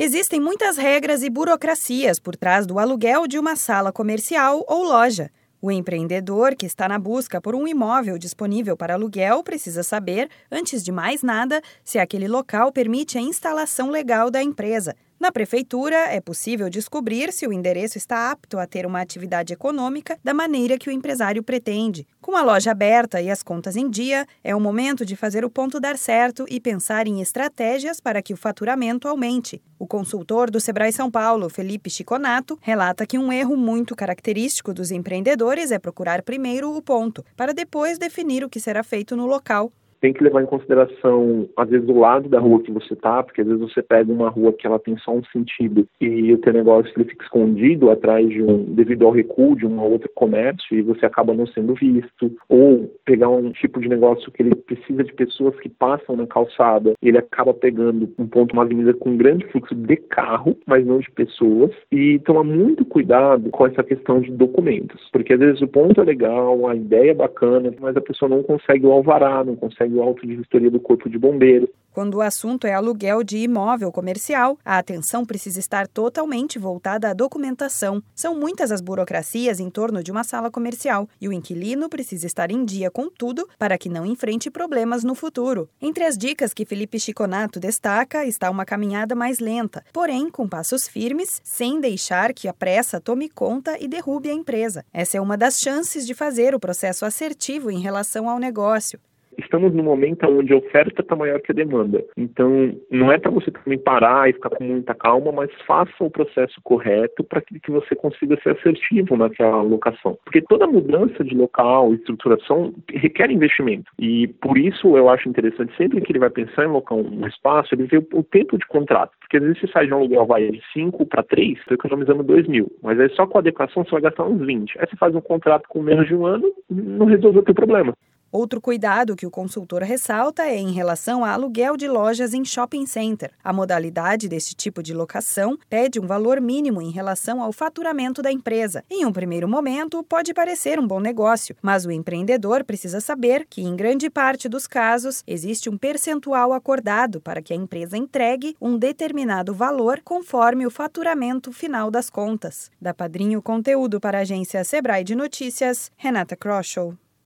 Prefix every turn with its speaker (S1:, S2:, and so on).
S1: Existem muitas regras e burocracias por trás do aluguel de uma sala comercial ou loja. O empreendedor que está na busca por um imóvel disponível para aluguel precisa saber, antes de mais nada, se aquele local permite a instalação legal da empresa. Na prefeitura, é possível descobrir se o endereço está apto a ter uma atividade econômica da maneira que o empresário pretende. Com a loja aberta e as contas em dia, é o momento de fazer o ponto dar certo e pensar em estratégias para que o faturamento aumente. O consultor do Sebrae São Paulo, Felipe Chiconato, relata que um erro muito característico dos empreendedores é procurar primeiro o ponto, para depois definir o que será feito no local
S2: tem que levar em consideração, às vezes, o lado da rua que você tá, porque às vezes você pega uma rua que ela tem só um sentido e o teu negócio ele fica escondido atrás de um, devido ao recuo de um outro comércio e você acaba não sendo visto, ou pegar um tipo de negócio que ele precisa de pessoas que passam na calçada, e ele acaba pegando um ponto, uma avenida com um grande fluxo de carro, mas não de pessoas, e tomar muito cuidado com essa questão de documentos, porque às vezes o ponto é legal, a ideia é bacana, mas a pessoa não consegue o alvará, não consegue o auto de vistoria do Corpo de Bombeiros.
S1: Quando o assunto é aluguel de imóvel comercial, a atenção precisa estar totalmente voltada à documentação. São muitas as burocracias em torno de uma sala comercial e o inquilino precisa estar em dia com tudo para que não enfrente problemas no futuro. Entre as dicas que Felipe Chiconato destaca está uma caminhada mais lenta, porém com passos firmes, sem deixar que a pressa tome conta e derrube a empresa. Essa é uma das chances de fazer o processo assertivo em relação ao negócio
S2: estamos num momento onde a oferta está maior que a demanda. Então, não é para você também parar e ficar com muita calma, mas faça o processo correto para que, você consiga ser assertivo naquela locação. Porque toda mudança de local, estruturação, requer investimento. E por isso eu acho interessante, sempre que ele vai pensar em locar um espaço, ele vê o, tempo de contrato. Porque às vezes você sai de um aluguel vai de 5 para 3, você economizando 2 mil. Mas aí só com a adequação você vai gastar uns 20. Aí você faz um contrato com menos de um ano, não resolveu o teu problema.
S1: Outro cuidado que o consultor ressalta é em relação a aluguel de lojas em shopping center. A modalidade deste tipo de locação pede um valor mínimo em relação ao faturamento da empresa. Em um primeiro momento, pode parecer um bom negócio, mas o empreendedor precisa saber que, em grande parte dos casos, existe um percentual acordado para que a empresa entregue um determinado valor conforme o faturamento final das contas. Da Padrinho Conteúdo para a agência Sebrae de Notícias, Renata Kroschel.